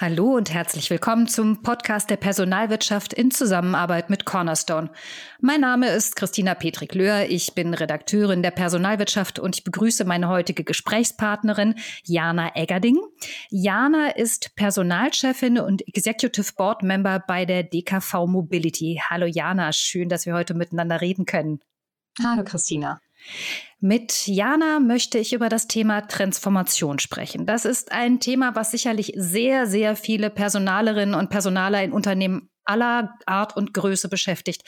Hallo und herzlich willkommen zum Podcast der Personalwirtschaft in Zusammenarbeit mit Cornerstone. Mein Name ist Christina Petrik-Löhr. Ich bin Redakteurin der Personalwirtschaft und ich begrüße meine heutige Gesprächspartnerin Jana Eggerding. Jana ist Personalchefin und Executive Board Member bei der DKV Mobility. Hallo Jana, schön, dass wir heute miteinander reden können. Hallo Christina. Mit Jana möchte ich über das Thema Transformation sprechen. Das ist ein Thema, was sicherlich sehr, sehr viele Personalerinnen und Personaler in Unternehmen aller Art und Größe beschäftigt.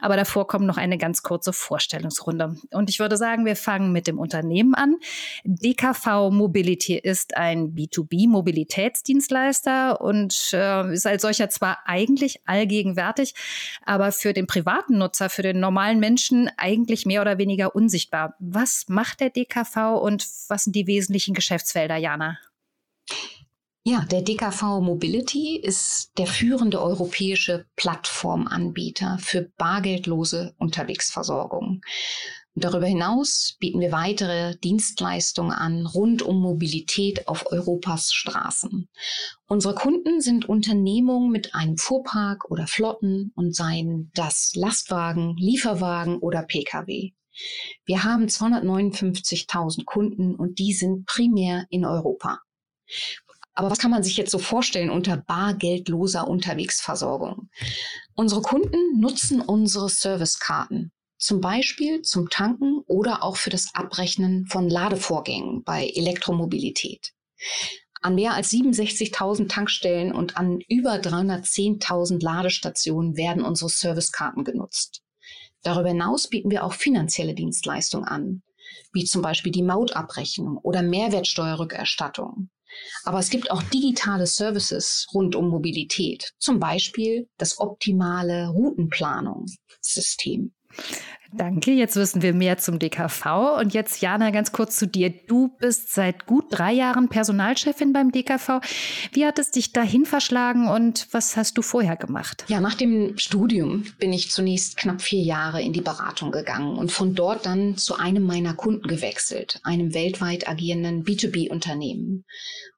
Aber davor kommt noch eine ganz kurze Vorstellungsrunde. Und ich würde sagen, wir fangen mit dem Unternehmen an. DKV Mobility ist ein B2B-Mobilitätsdienstleister und äh, ist als solcher zwar eigentlich allgegenwärtig, aber für den privaten Nutzer, für den normalen Menschen eigentlich mehr oder weniger unsichtbar. Was macht der DKV und was sind die wesentlichen Geschäftsfelder, Jana? Ja, der DKV Mobility ist der führende europäische Plattformanbieter für bargeldlose Unterwegsversorgung. Darüber hinaus bieten wir weitere Dienstleistungen an rund um Mobilität auf Europas Straßen. Unsere Kunden sind Unternehmungen mit einem Fuhrpark oder Flotten und seien das Lastwagen, Lieferwagen oder Pkw. Wir haben 259.000 Kunden und die sind primär in Europa. Aber was kann man sich jetzt so vorstellen unter bargeldloser Unterwegsversorgung? Unsere Kunden nutzen unsere Servicekarten, zum Beispiel zum Tanken oder auch für das Abrechnen von Ladevorgängen bei Elektromobilität. An mehr als 67.000 Tankstellen und an über 310.000 Ladestationen werden unsere Servicekarten genutzt. Darüber hinaus bieten wir auch finanzielle Dienstleistungen an, wie zum Beispiel die Mautabrechnung oder Mehrwertsteuerrückerstattung. Aber es gibt auch digitale Services rund um Mobilität, zum Beispiel das optimale Routenplanungssystem. Danke, jetzt wissen wir mehr zum DKV. Und jetzt, Jana, ganz kurz zu dir. Du bist seit gut drei Jahren Personalchefin beim DKV. Wie hat es dich dahin verschlagen und was hast du vorher gemacht? Ja, nach dem Studium bin ich zunächst knapp vier Jahre in die Beratung gegangen und von dort dann zu einem meiner Kunden gewechselt, einem weltweit agierenden B2B-Unternehmen.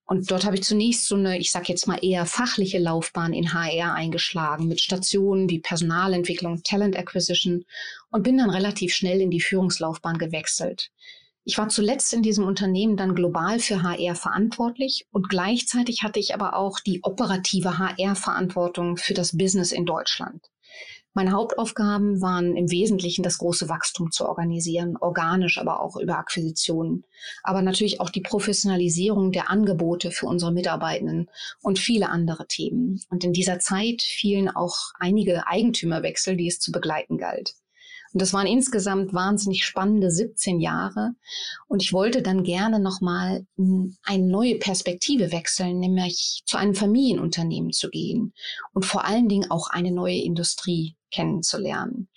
Und dort habe ich zunächst so eine, ich sage jetzt mal eher fachliche Laufbahn in HR eingeschlagen mit Stationen wie Personalentwicklung, Talent Acquisition und bin dann relativ schnell in die Führungslaufbahn gewechselt. Ich war zuletzt in diesem Unternehmen dann global für HR verantwortlich und gleichzeitig hatte ich aber auch die operative HR-Verantwortung für das Business in Deutschland. Meine Hauptaufgaben waren im Wesentlichen das große Wachstum zu organisieren, organisch, aber auch über Akquisitionen. Aber natürlich auch die Professionalisierung der Angebote für unsere Mitarbeitenden und viele andere Themen. Und in dieser Zeit fielen auch einige Eigentümerwechsel, die es zu begleiten galt. Und das waren insgesamt wahnsinnig spannende 17 Jahre. Und ich wollte dann gerne nochmal eine neue Perspektive wechseln, nämlich zu einem Familienunternehmen zu gehen und vor allen Dingen auch eine neue Industrie kennenzulernen.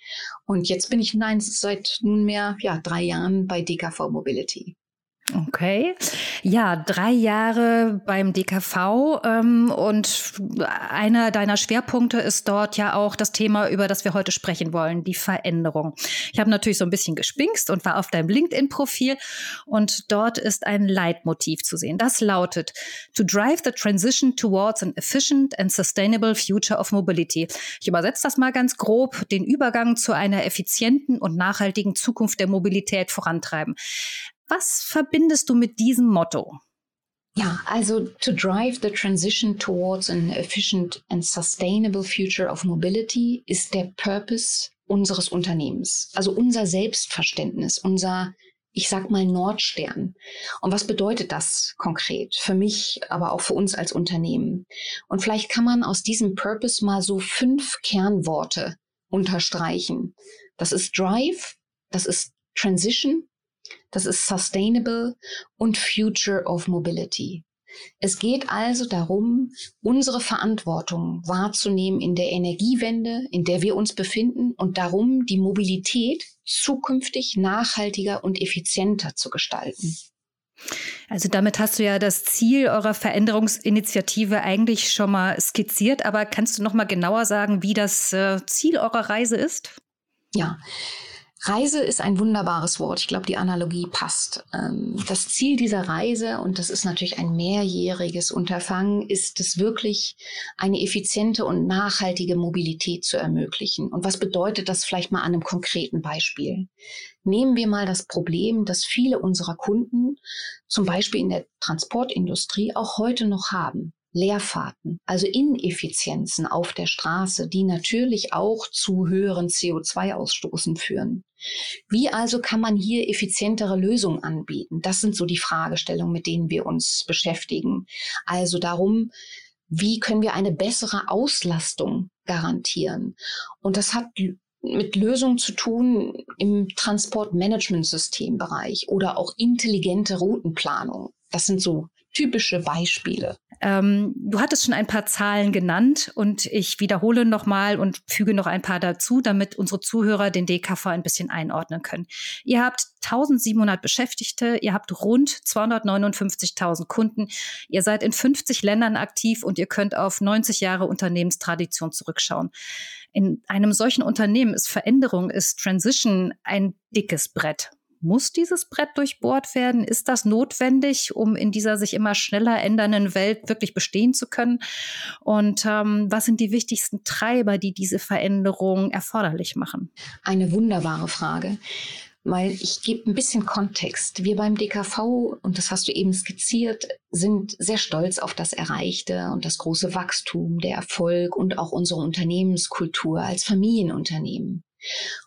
Und jetzt bin ich nein, seit nunmehr ja, drei Jahren bei DKV Mobility. Okay. Ja, drei Jahre beim DKV ähm, und einer deiner Schwerpunkte ist dort ja auch das Thema, über das wir heute sprechen wollen, die Veränderung. Ich habe natürlich so ein bisschen gespinkst und war auf deinem LinkedIn-Profil und dort ist ein Leitmotiv zu sehen. Das lautet, to drive the transition towards an efficient and sustainable future of mobility. Ich übersetze das mal ganz grob, den Übergang zu einer effizienten und nachhaltigen Zukunft der Mobilität vorantreiben. Was verbindest du mit diesem Motto? Ja, also to drive the transition towards an efficient and sustainable future of mobility ist der Purpose unseres Unternehmens, also unser Selbstverständnis, unser ich sag mal Nordstern. Und was bedeutet das konkret für mich, aber auch für uns als Unternehmen? Und vielleicht kann man aus diesem Purpose mal so fünf Kernworte unterstreichen. Das ist Drive, das ist Transition, das ist Sustainable und Future of Mobility. Es geht also darum, unsere Verantwortung wahrzunehmen in der Energiewende, in der wir uns befinden und darum, die Mobilität zukünftig nachhaltiger und effizienter zu gestalten. Also damit hast du ja das Ziel eurer Veränderungsinitiative eigentlich schon mal skizziert, aber kannst du noch mal genauer sagen, wie das äh, Ziel eurer Reise ist? Ja, Reise ist ein wunderbares Wort. Ich glaube, die Analogie passt. Ähm, das Ziel dieser Reise, und das ist natürlich ein mehrjähriges Unterfangen, ist es wirklich, eine effiziente und nachhaltige Mobilität zu ermöglichen. Und was bedeutet das vielleicht mal an einem konkreten Beispiel? Nehmen wir mal das Problem, dass viele unserer Kunden, zum Beispiel in der Transportindustrie, auch heute noch haben. Leerfahrten, also Ineffizienzen auf der Straße, die natürlich auch zu höheren CO2-Ausstoßen führen. Wie also kann man hier effizientere Lösungen anbieten? Das sind so die Fragestellungen, mit denen wir uns beschäftigen. Also darum, wie können wir eine bessere Auslastung garantieren? Und das hat mit Lösungen zu tun im Transportmanagementsystembereich oder auch intelligente Routenplanung. Das sind so typische Beispiele. Ähm, du hattest schon ein paar Zahlen genannt und ich wiederhole nochmal und füge noch ein paar dazu, damit unsere Zuhörer den DKV ein bisschen einordnen können. Ihr habt 1700 Beschäftigte, ihr habt rund 259.000 Kunden, ihr seid in 50 Ländern aktiv und ihr könnt auf 90 Jahre Unternehmenstradition zurückschauen. In einem solchen Unternehmen ist Veränderung, ist Transition ein dickes Brett. Muss dieses Brett durchbohrt werden? Ist das notwendig, um in dieser sich immer schneller ändernden Welt wirklich bestehen zu können? Und ähm, was sind die wichtigsten Treiber, die diese Veränderung erforderlich machen? Eine wunderbare Frage weil ich gebe ein bisschen Kontext. Wir beim DKV, und das hast du eben skizziert, sind sehr stolz auf das Erreichte und das große Wachstum, der Erfolg und auch unsere Unternehmenskultur als Familienunternehmen.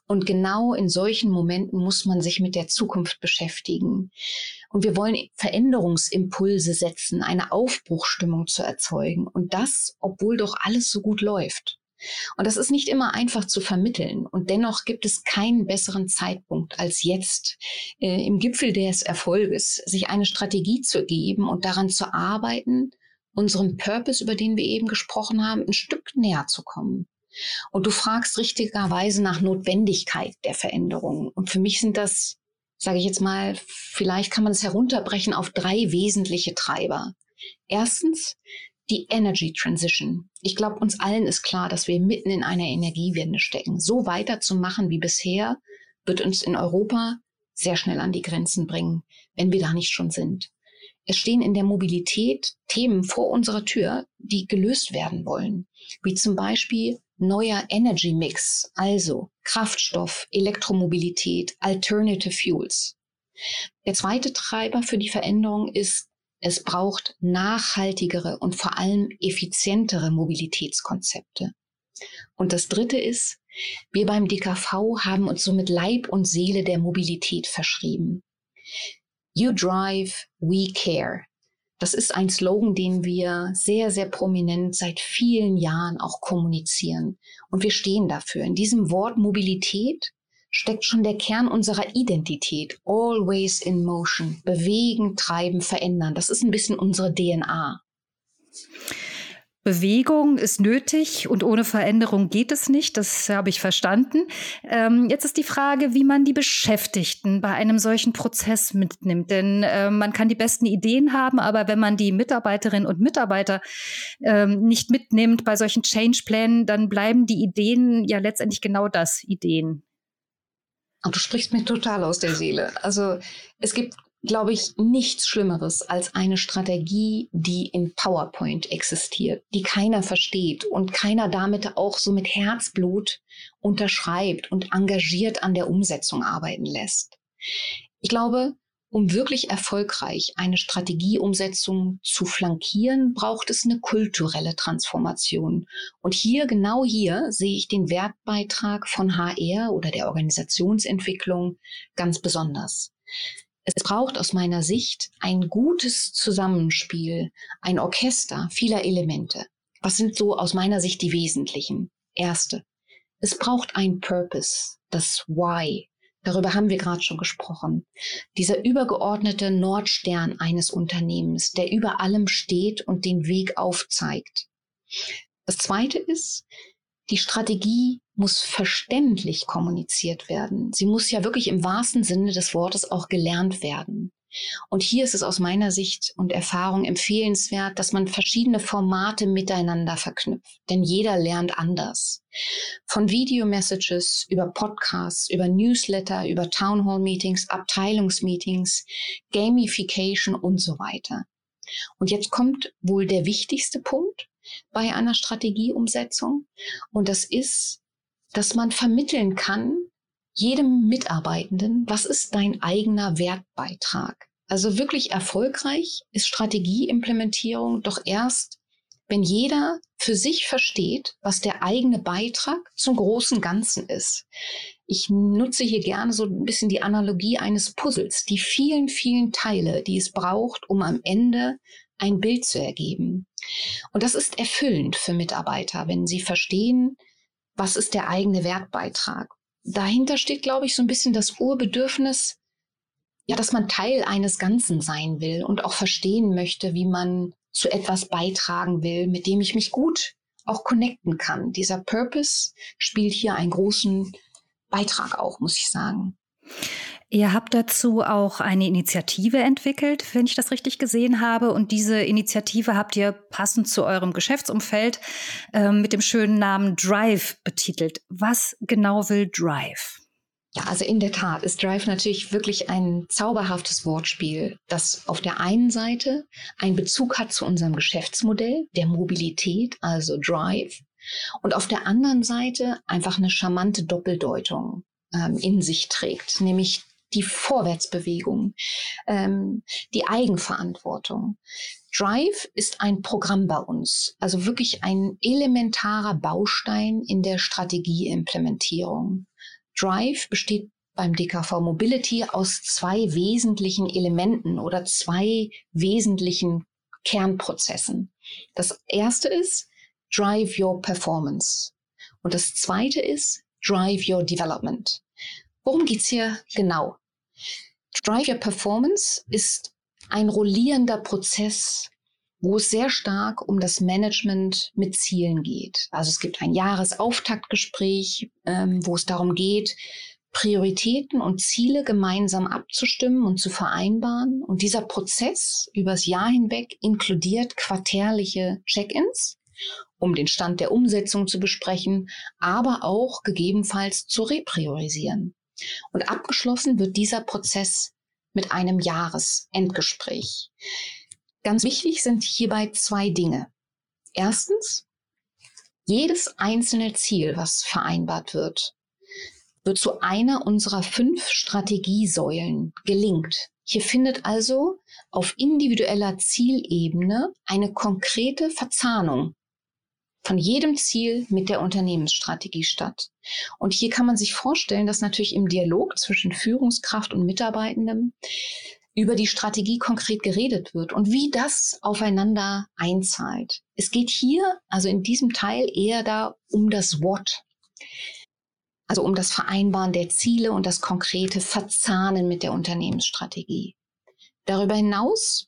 Und genau in solchen Momenten muss man sich mit der Zukunft beschäftigen. Und wir wollen Veränderungsimpulse setzen, eine Aufbruchstimmung zu erzeugen. Und das, obwohl doch alles so gut läuft. Und das ist nicht immer einfach zu vermitteln. Und dennoch gibt es keinen besseren Zeitpunkt als jetzt, äh, im Gipfel des Erfolges, sich eine Strategie zu geben und daran zu arbeiten, unserem Purpose, über den wir eben gesprochen haben, ein Stück näher zu kommen. Und du fragst richtigerweise nach Notwendigkeit der Veränderung. Und für mich sind das, sage ich jetzt mal, vielleicht kann man es herunterbrechen auf drei wesentliche Treiber. Erstens die Energy Transition. Ich glaube, uns allen ist klar, dass wir mitten in einer Energiewende stecken. So weiterzumachen wie bisher wird uns in Europa sehr schnell an die Grenzen bringen, wenn wir da nicht schon sind. Es stehen in der Mobilität Themen vor unserer Tür, die gelöst werden wollen, wie zum Beispiel neuer Energy Mix, also Kraftstoff, Elektromobilität, Alternative Fuels. Der zweite Treiber für die Veränderung ist, es braucht nachhaltigere und vor allem effizientere Mobilitätskonzepte. Und das dritte ist, wir beim DKV haben uns somit Leib und Seele der Mobilität verschrieben. You drive, we care. Das ist ein Slogan, den wir sehr, sehr prominent seit vielen Jahren auch kommunizieren. Und wir stehen dafür. In diesem Wort Mobilität steckt schon der Kern unserer Identität. Always in motion. Bewegen, treiben, verändern. Das ist ein bisschen unsere DNA. Bewegung ist nötig und ohne Veränderung geht es nicht. Das habe ich verstanden. Ähm, jetzt ist die Frage, wie man die Beschäftigten bei einem solchen Prozess mitnimmt. Denn äh, man kann die besten Ideen haben, aber wenn man die Mitarbeiterinnen und Mitarbeiter ähm, nicht mitnimmt bei solchen Change-Plänen, dann bleiben die Ideen ja letztendlich genau das, Ideen. Und du sprichst mir total aus der Seele. Also es gibt glaube ich, nichts Schlimmeres als eine Strategie, die in PowerPoint existiert, die keiner versteht und keiner damit auch so mit Herzblut unterschreibt und engagiert an der Umsetzung arbeiten lässt. Ich glaube, um wirklich erfolgreich eine Strategieumsetzung zu flankieren, braucht es eine kulturelle Transformation. Und hier, genau hier, sehe ich den Wertbeitrag von HR oder der Organisationsentwicklung ganz besonders. Es braucht aus meiner Sicht ein gutes Zusammenspiel, ein Orchester vieler Elemente. Was sind so aus meiner Sicht die wesentlichen? Erste. Es braucht ein Purpose, das Why. Darüber haben wir gerade schon gesprochen. Dieser übergeordnete Nordstern eines Unternehmens, der über allem steht und den Weg aufzeigt. Das zweite ist, die Strategie muss verständlich kommuniziert werden. Sie muss ja wirklich im wahrsten Sinne des Wortes auch gelernt werden. Und hier ist es aus meiner Sicht und Erfahrung empfehlenswert, dass man verschiedene Formate miteinander verknüpft. Denn jeder lernt anders. Von Video-Messages über Podcasts, über Newsletter, über Townhall-Meetings, Abteilungsmeetings, Gamification und so weiter. Und jetzt kommt wohl der wichtigste Punkt bei einer Strategieumsetzung. Und das ist, dass man vermitteln kann, jedem Mitarbeitenden, was ist dein eigener Wertbeitrag? Also wirklich erfolgreich ist Strategieimplementierung doch erst, wenn jeder für sich versteht, was der eigene Beitrag zum großen Ganzen ist. Ich nutze hier gerne so ein bisschen die Analogie eines Puzzles, die vielen, vielen Teile, die es braucht, um am Ende ein Bild zu ergeben. Und das ist erfüllend für Mitarbeiter, wenn sie verstehen, was ist der eigene Wertbeitrag dahinter steht, glaube ich, so ein bisschen das Urbedürfnis, ja, dass man Teil eines Ganzen sein will und auch verstehen möchte, wie man zu etwas beitragen will, mit dem ich mich gut auch connecten kann. Dieser Purpose spielt hier einen großen Beitrag auch, muss ich sagen. Ihr habt dazu auch eine Initiative entwickelt, wenn ich das richtig gesehen habe. Und diese Initiative habt ihr passend zu eurem Geschäftsumfeld äh, mit dem schönen Namen Drive betitelt. Was genau will Drive? Ja, also in der Tat ist Drive natürlich wirklich ein zauberhaftes Wortspiel, das auf der einen Seite einen Bezug hat zu unserem Geschäftsmodell, der Mobilität, also Drive, und auf der anderen Seite einfach eine charmante Doppeldeutung ähm, in sich trägt, nämlich die Vorwärtsbewegung, ähm, die Eigenverantwortung. Drive ist ein Programm bei uns, also wirklich ein elementarer Baustein in der Strategieimplementierung. Drive besteht beim DKV Mobility aus zwei wesentlichen Elementen oder zwei wesentlichen Kernprozessen. Das erste ist Drive Your Performance und das zweite ist Drive Your Development. Worum geht's hier genau? Drive Performance ist ein rollierender Prozess, wo es sehr stark um das Management mit Zielen geht. Also es gibt ein Jahresauftaktgespräch, ähm, wo es darum geht, Prioritäten und Ziele gemeinsam abzustimmen und zu vereinbaren. Und dieser Prozess übers Jahr hinweg inkludiert quartärliche Check-ins, um den Stand der Umsetzung zu besprechen, aber auch gegebenenfalls zu repriorisieren. Und abgeschlossen wird dieser Prozess mit einem Jahresendgespräch. Ganz wichtig sind hierbei zwei Dinge. Erstens, jedes einzelne Ziel, was vereinbart wird, wird zu einer unserer fünf Strategiesäulen gelingt. Hier findet also auf individueller Zielebene eine konkrete Verzahnung von jedem Ziel mit der Unternehmensstrategie statt. Und hier kann man sich vorstellen, dass natürlich im Dialog zwischen Führungskraft und Mitarbeitendem über die Strategie konkret geredet wird und wie das aufeinander einzahlt. Es geht hier, also in diesem Teil, eher da um das What. Also um das Vereinbaren der Ziele und das konkrete Verzahnen mit der Unternehmensstrategie. Darüber hinaus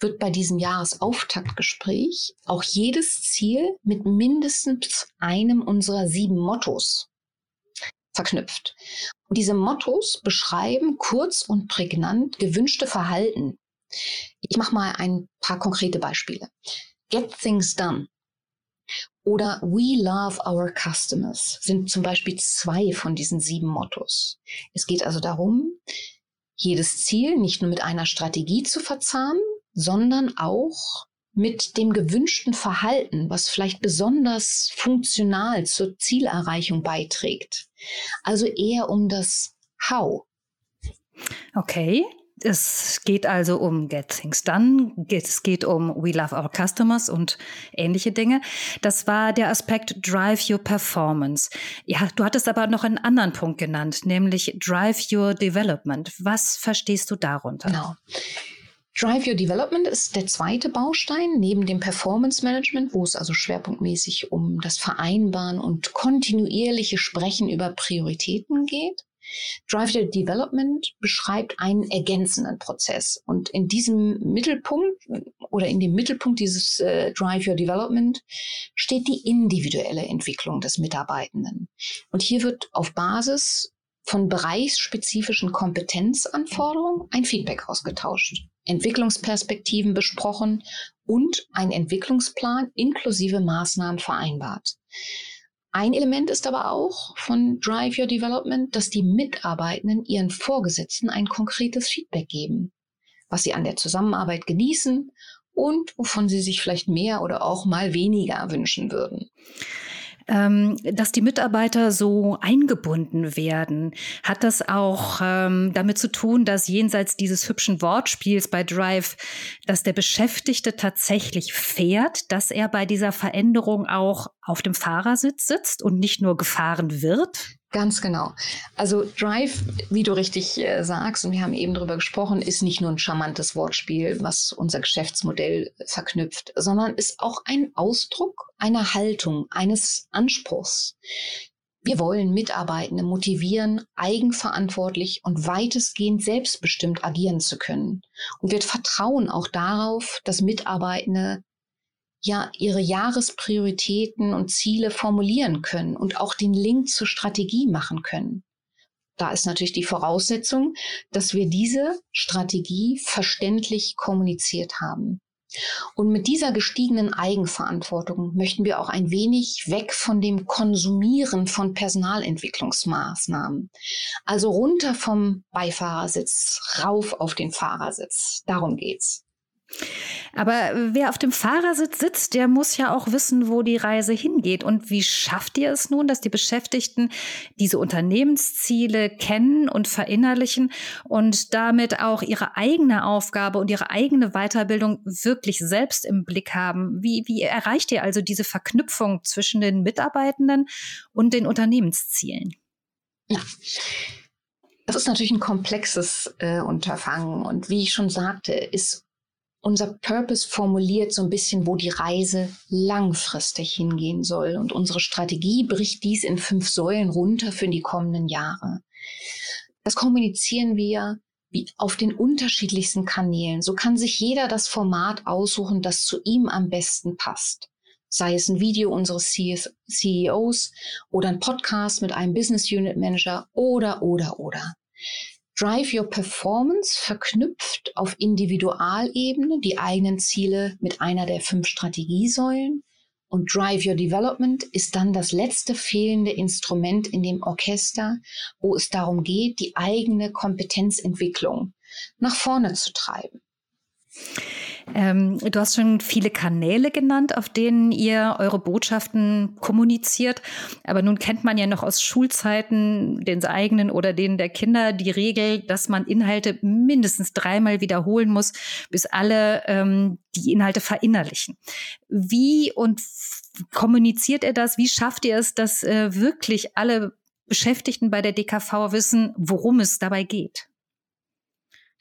wird bei diesem Jahresauftaktgespräch auch jedes Ziel mit mindestens einem unserer sieben Mottos verknüpft. Und diese Mottos beschreiben kurz und prägnant gewünschte Verhalten. Ich mache mal ein paar konkrete Beispiele. Get things done oder We love our customers sind zum Beispiel zwei von diesen sieben Mottos. Es geht also darum, jedes Ziel nicht nur mit einer Strategie zu verzahnen, sondern auch mit dem gewünschten Verhalten, was vielleicht besonders funktional zur Zielerreichung beiträgt. Also eher um das How. Okay. Es geht also um Get Things Done, es geht um We Love Our Customers und ähnliche Dinge. Das war der Aspekt Drive Your Performance. Ja, du hattest aber noch einen anderen Punkt genannt, nämlich Drive Your Development. Was verstehst du darunter? Genau. Drive Your Development ist der zweite Baustein neben dem Performance Management, wo es also schwerpunktmäßig um das Vereinbaren und kontinuierliche Sprechen über Prioritäten geht. Drive Your Development beschreibt einen ergänzenden Prozess. Und in diesem Mittelpunkt oder in dem Mittelpunkt dieses äh, Drive Your Development steht die individuelle Entwicklung des Mitarbeitenden. Und hier wird auf Basis von bereichsspezifischen Kompetenzanforderungen ein Feedback ausgetauscht, Entwicklungsperspektiven besprochen und ein Entwicklungsplan inklusive Maßnahmen vereinbart. Ein Element ist aber auch von Drive Your Development, dass die Mitarbeitenden ihren Vorgesetzten ein konkretes Feedback geben, was sie an der Zusammenarbeit genießen und wovon sie sich vielleicht mehr oder auch mal weniger wünschen würden ähm, dass die Mitarbeiter so eingebunden werden. Hat das auch ähm, damit zu tun, dass jenseits dieses hübschen Wortspiels bei Drive, dass der Beschäftigte tatsächlich fährt, dass er bei dieser Veränderung auch auf dem Fahrersitz sitzt und nicht nur gefahren wird? Ganz genau. Also Drive, wie du richtig äh, sagst, und wir haben eben darüber gesprochen, ist nicht nur ein charmantes Wortspiel, was unser Geschäftsmodell verknüpft, sondern ist auch ein Ausdruck einer Haltung, eines Anspruchs. Wir wollen Mitarbeitende motivieren, eigenverantwortlich und weitestgehend selbstbestimmt agieren zu können. Und wir vertrauen auch darauf, dass Mitarbeitende ja ihre Jahresprioritäten und Ziele formulieren können und auch den Link zur Strategie machen können. Da ist natürlich die Voraussetzung, dass wir diese Strategie verständlich kommuniziert haben. Und mit dieser gestiegenen Eigenverantwortung möchten wir auch ein wenig weg von dem Konsumieren von Personalentwicklungsmaßnahmen. Also runter vom Beifahrersitz, rauf auf den Fahrersitz. Darum geht's. Aber wer auf dem Fahrersitz sitzt, der muss ja auch wissen, wo die Reise hingeht. Und wie schafft ihr es nun, dass die Beschäftigten diese Unternehmensziele kennen und verinnerlichen und damit auch ihre eigene Aufgabe und ihre eigene Weiterbildung wirklich selbst im Blick haben? Wie, wie erreicht ihr also diese Verknüpfung zwischen den Mitarbeitenden und den Unternehmenszielen? Ja. Das ist natürlich ein komplexes äh, Unterfangen. Und wie ich schon sagte, ist unser Purpose formuliert so ein bisschen, wo die Reise langfristig hingehen soll. Und unsere Strategie bricht dies in fünf Säulen runter für die kommenden Jahre. Das kommunizieren wir auf den unterschiedlichsten Kanälen. So kann sich jeder das Format aussuchen, das zu ihm am besten passt. Sei es ein Video unseres CEOs oder ein Podcast mit einem Business Unit Manager oder, oder, oder. Drive Your Performance verknüpft auf Individualebene die eigenen Ziele mit einer der fünf Strategiesäulen. Und Drive Your Development ist dann das letzte fehlende Instrument in dem Orchester, wo es darum geht, die eigene Kompetenzentwicklung nach vorne zu treiben. Ähm, du hast schon viele Kanäle genannt, auf denen ihr eure Botschaften kommuniziert. Aber nun kennt man ja noch aus Schulzeiten, den eigenen oder denen der Kinder, die Regel, dass man Inhalte mindestens dreimal wiederholen muss, bis alle ähm, die Inhalte verinnerlichen. Wie und kommuniziert ihr das? Wie schafft ihr es, dass äh, wirklich alle Beschäftigten bei der DKV wissen, worum es dabei geht?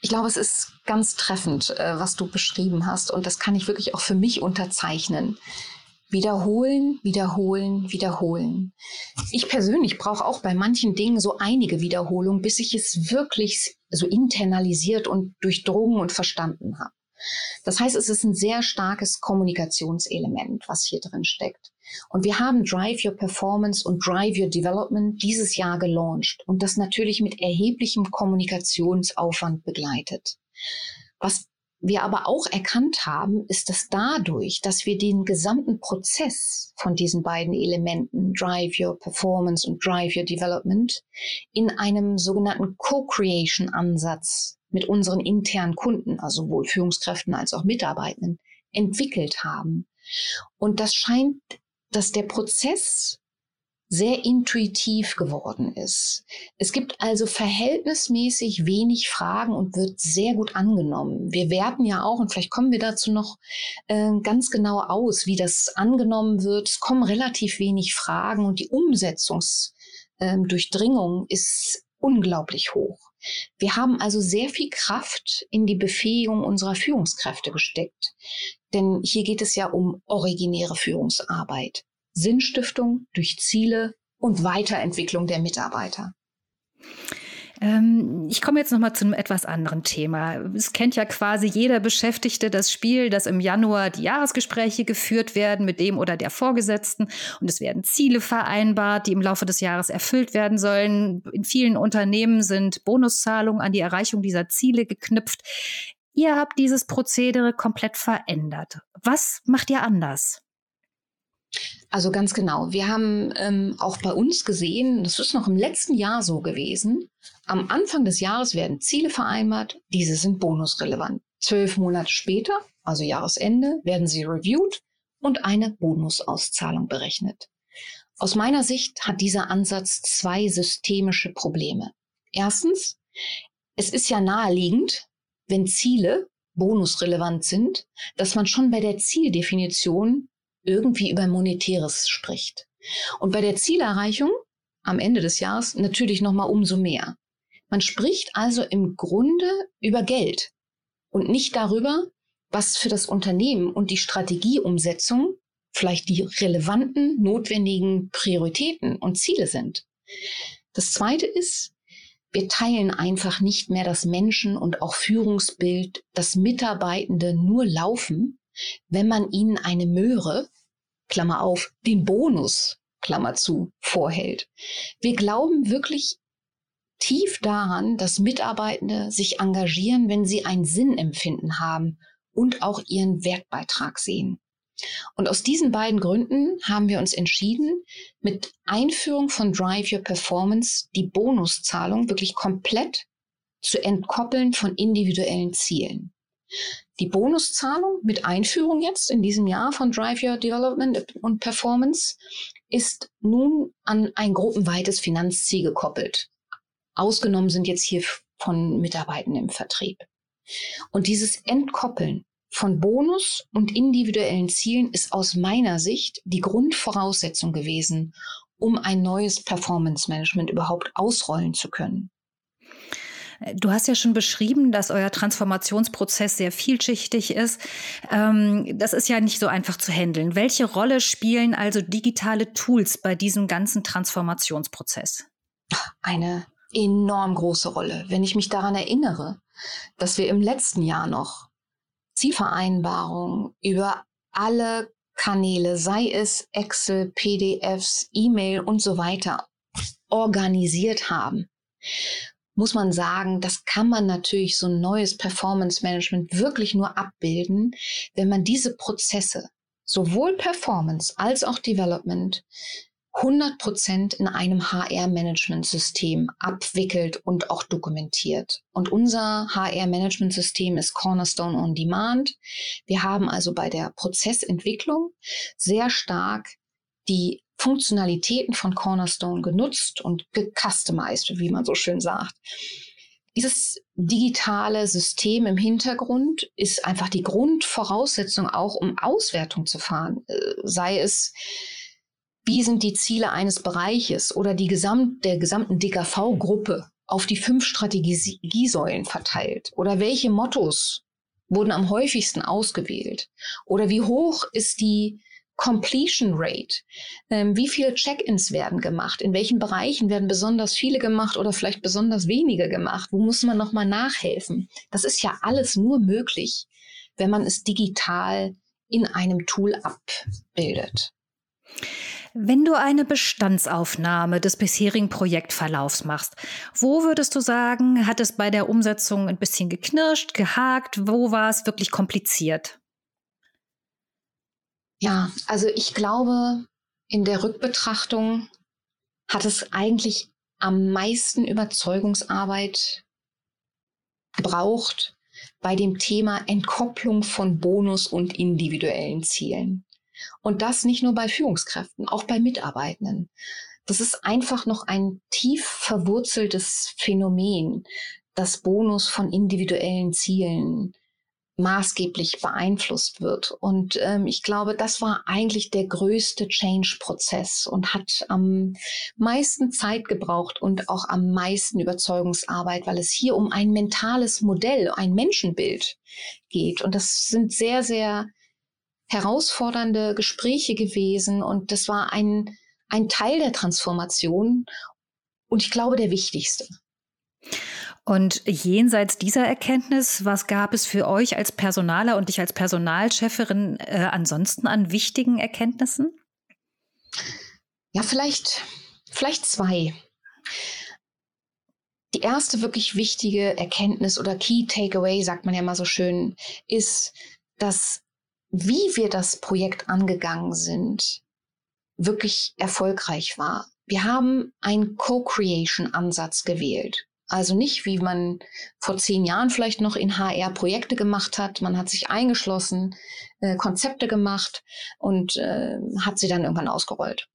Ich glaube, es ist ganz treffend, äh, was du beschrieben hast. Und das kann ich wirklich auch für mich unterzeichnen. Wiederholen, wiederholen, wiederholen. Ich persönlich brauche auch bei manchen Dingen so einige Wiederholungen, bis ich es wirklich so internalisiert und durchdrungen und verstanden habe. Das heißt, es ist ein sehr starkes Kommunikationselement, was hier drin steckt. Und wir haben Drive Your Performance und Drive Your Development dieses Jahr gelauncht und das natürlich mit erheblichem Kommunikationsaufwand begleitet. Was wir aber auch erkannt haben, ist, dass dadurch, dass wir den gesamten Prozess von diesen beiden Elementen, Drive Your Performance und Drive Your Development, in einem sogenannten Co-Creation-Ansatz mit unseren internen Kunden, also sowohl Führungskräften als auch Mitarbeitenden, entwickelt haben. Und das scheint dass der Prozess sehr intuitiv geworden ist. Es gibt also verhältnismäßig wenig Fragen und wird sehr gut angenommen. Wir werten ja auch, und vielleicht kommen wir dazu noch äh, ganz genau aus, wie das angenommen wird. Es kommen relativ wenig Fragen und die Umsetzungsdurchdringung ähm, ist unglaublich hoch. Wir haben also sehr viel Kraft in die Befähigung unserer Führungskräfte gesteckt. Denn hier geht es ja um originäre Führungsarbeit, Sinnstiftung durch Ziele und Weiterentwicklung der Mitarbeiter. Ähm, ich komme jetzt noch mal zu einem etwas anderen Thema. Es kennt ja quasi jeder Beschäftigte das Spiel, dass im Januar die Jahresgespräche geführt werden mit dem oder der Vorgesetzten und es werden Ziele vereinbart, die im Laufe des Jahres erfüllt werden sollen. In vielen Unternehmen sind Bonuszahlungen an die Erreichung dieser Ziele geknüpft. Ihr habt dieses Prozedere komplett verändert. Was macht ihr anders? Also ganz genau. Wir haben ähm, auch bei uns gesehen, das ist noch im letzten Jahr so gewesen, am Anfang des Jahres werden Ziele vereinbart, diese sind bonusrelevant. Zwölf Monate später, also Jahresende, werden sie reviewed und eine Bonusauszahlung berechnet. Aus meiner Sicht hat dieser Ansatz zwei systemische Probleme. Erstens, es ist ja naheliegend, wenn Ziele bonusrelevant sind, dass man schon bei der Zieldefinition irgendwie über Monetäres spricht. Und bei der Zielerreichung am Ende des Jahres natürlich noch mal umso mehr. Man spricht also im Grunde über Geld und nicht darüber, was für das Unternehmen und die Strategieumsetzung vielleicht die relevanten, notwendigen Prioritäten und Ziele sind. Das Zweite ist, wir teilen einfach nicht mehr das Menschen- und auch Führungsbild, dass Mitarbeitende nur laufen, wenn man ihnen eine Möhre, Klammer auf, den Bonus, Klammer zu, vorhält. Wir glauben wirklich tief daran, dass Mitarbeitende sich engagieren, wenn sie ein Sinnempfinden haben und auch ihren Wertbeitrag sehen. Und aus diesen beiden Gründen haben wir uns entschieden, mit Einführung von Drive Your Performance die Bonuszahlung wirklich komplett zu entkoppeln von individuellen Zielen. Die Bonuszahlung mit Einführung jetzt in diesem Jahr von Drive Your Development und Performance ist nun an ein gruppenweites Finanzziel gekoppelt. Ausgenommen sind jetzt hier von Mitarbeitenden im Vertrieb. Und dieses Entkoppeln von Bonus und individuellen Zielen ist aus meiner Sicht die Grundvoraussetzung gewesen, um ein neues Performance Management überhaupt ausrollen zu können. Du hast ja schon beschrieben, dass euer Transformationsprozess sehr vielschichtig ist. Ähm, das ist ja nicht so einfach zu handeln. Welche Rolle spielen also digitale Tools bei diesem ganzen Transformationsprozess? Eine enorm große Rolle. Wenn ich mich daran erinnere, dass wir im letzten Jahr noch Zielvereinbarungen über alle Kanäle, sei es Excel, PDFs, E-Mail und so weiter, organisiert haben. Muss man sagen, das kann man natürlich so ein neues Performance Management wirklich nur abbilden, wenn man diese Prozesse, sowohl Performance als auch Development, 100 Prozent in einem HR-Management-System abwickelt und auch dokumentiert. Und unser HR-Management-System ist Cornerstone on Demand. Wir haben also bei der Prozessentwicklung sehr stark die Funktionalitäten von Cornerstone genutzt und gecustomized, wie man so schön sagt. Dieses digitale System im Hintergrund ist einfach die Grundvoraussetzung auch, um Auswertung zu fahren. Äh, sei es, wie sind die Ziele eines Bereiches oder die Gesamt, der gesamten DKV-Gruppe auf die fünf Strategiesäulen verteilt? Oder welche Mottos wurden am häufigsten ausgewählt? Oder wie hoch ist die Completion Rate. Ähm, wie viele Check-ins werden gemacht? In welchen Bereichen werden besonders viele gemacht oder vielleicht besonders wenige gemacht? Wo muss man nochmal nachhelfen? Das ist ja alles nur möglich, wenn man es digital in einem Tool abbildet. Wenn du eine Bestandsaufnahme des bisherigen Projektverlaufs machst, wo würdest du sagen, hat es bei der Umsetzung ein bisschen geknirscht, gehakt? Wo war es wirklich kompliziert? Ja, also ich glaube, in der Rückbetrachtung hat es eigentlich am meisten Überzeugungsarbeit gebraucht bei dem Thema Entkopplung von Bonus und individuellen Zielen. Und das nicht nur bei Führungskräften, auch bei Mitarbeitenden. Das ist einfach noch ein tief verwurzeltes Phänomen, das Bonus von individuellen Zielen maßgeblich beeinflusst wird. Und ähm, ich glaube, das war eigentlich der größte Change-Prozess und hat am meisten Zeit gebraucht und auch am meisten Überzeugungsarbeit, weil es hier um ein mentales Modell, ein Menschenbild geht. Und das sind sehr, sehr herausfordernde Gespräche gewesen und das war ein, ein Teil der Transformation und ich glaube der wichtigste. Und jenseits dieser Erkenntnis, was gab es für euch als Personaler und dich als Personalchefin äh, ansonsten an wichtigen Erkenntnissen? Ja, vielleicht, vielleicht zwei. Die erste wirklich wichtige Erkenntnis oder Key Takeaway, sagt man ja mal so schön, ist, dass wie wir das Projekt angegangen sind, wirklich erfolgreich war. Wir haben einen Co-Creation-Ansatz gewählt. Also nicht, wie man vor zehn Jahren vielleicht noch in HR Projekte gemacht hat. Man hat sich eingeschlossen, äh, Konzepte gemacht und äh, hat sie dann irgendwann ausgerollt.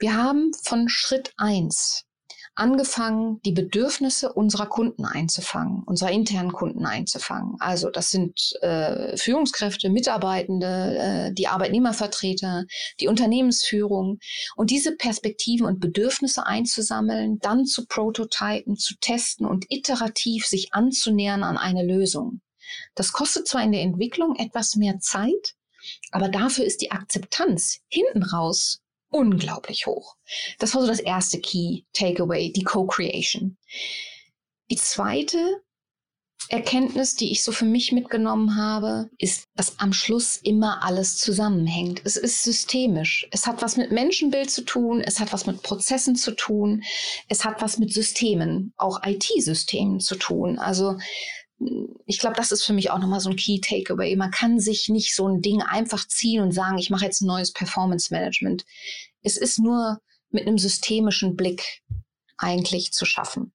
Wir haben von Schritt eins angefangen, die Bedürfnisse unserer Kunden einzufangen, unserer internen Kunden einzufangen. Also das sind äh, Führungskräfte, Mitarbeitende, äh, die Arbeitnehmervertreter, die Unternehmensführung und diese Perspektiven und Bedürfnisse einzusammeln, dann zu prototypen, zu testen und iterativ sich anzunähern an eine Lösung. Das kostet zwar in der Entwicklung etwas mehr Zeit, aber dafür ist die Akzeptanz hinten raus unglaublich hoch. Das war so das erste Key Takeaway, die Co-Creation. Die zweite Erkenntnis, die ich so für mich mitgenommen habe, ist, dass am Schluss immer alles zusammenhängt. Es ist systemisch. Es hat was mit Menschenbild zu tun, es hat was mit Prozessen zu tun, es hat was mit Systemen, auch IT-Systemen zu tun. Also ich glaube, das ist für mich auch nochmal so ein Key Takeaway. Man kann sich nicht so ein Ding einfach ziehen und sagen, ich mache jetzt ein neues Performance Management. Es ist nur mit einem systemischen Blick eigentlich zu schaffen.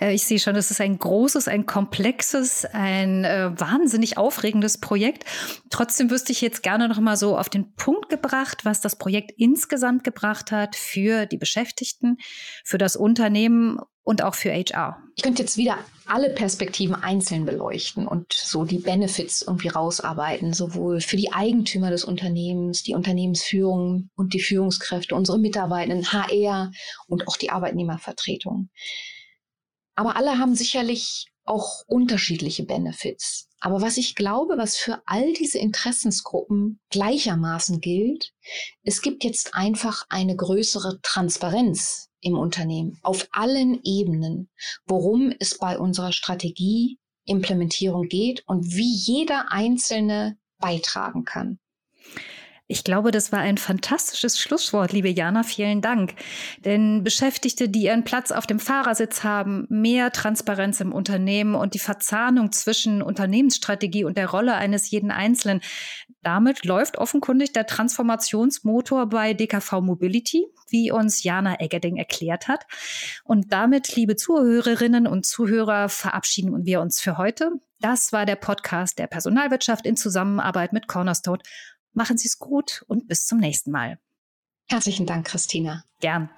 Äh, ich sehe schon, es ist ein großes, ein komplexes, ein äh, wahnsinnig aufregendes Projekt. Trotzdem wüsste ich jetzt gerne noch mal so auf den Punkt gebracht, was das Projekt insgesamt gebracht hat für die Beschäftigten, für das Unternehmen und auch für HR. Ich könnte jetzt wieder alle Perspektiven einzeln beleuchten und so die Benefits irgendwie rausarbeiten, sowohl für die Eigentümer des Unternehmens, die Unternehmensführung und die Führungskräfte, unsere Mitarbeitenden, HR und auch die Arbeitnehmervertretung. Aber alle haben sicherlich auch unterschiedliche Benefits. Aber was ich glaube, was für all diese Interessensgruppen gleichermaßen gilt, es gibt jetzt einfach eine größere Transparenz im Unternehmen auf allen Ebenen, worum es bei unserer Strategieimplementierung geht und wie jeder Einzelne beitragen kann. Ich glaube, das war ein fantastisches Schlusswort, liebe Jana. Vielen Dank. Denn Beschäftigte, die ihren Platz auf dem Fahrersitz haben, mehr Transparenz im Unternehmen und die Verzahnung zwischen Unternehmensstrategie und der Rolle eines jeden Einzelnen. Damit läuft offenkundig der Transformationsmotor bei DKV Mobility, wie uns Jana Eggerding erklärt hat. Und damit, liebe Zuhörerinnen und Zuhörer, verabschieden wir uns für heute. Das war der Podcast der Personalwirtschaft in Zusammenarbeit mit Cornerstone Machen Sie es gut und bis zum nächsten Mal. Herzlichen Dank, Christina. Gern.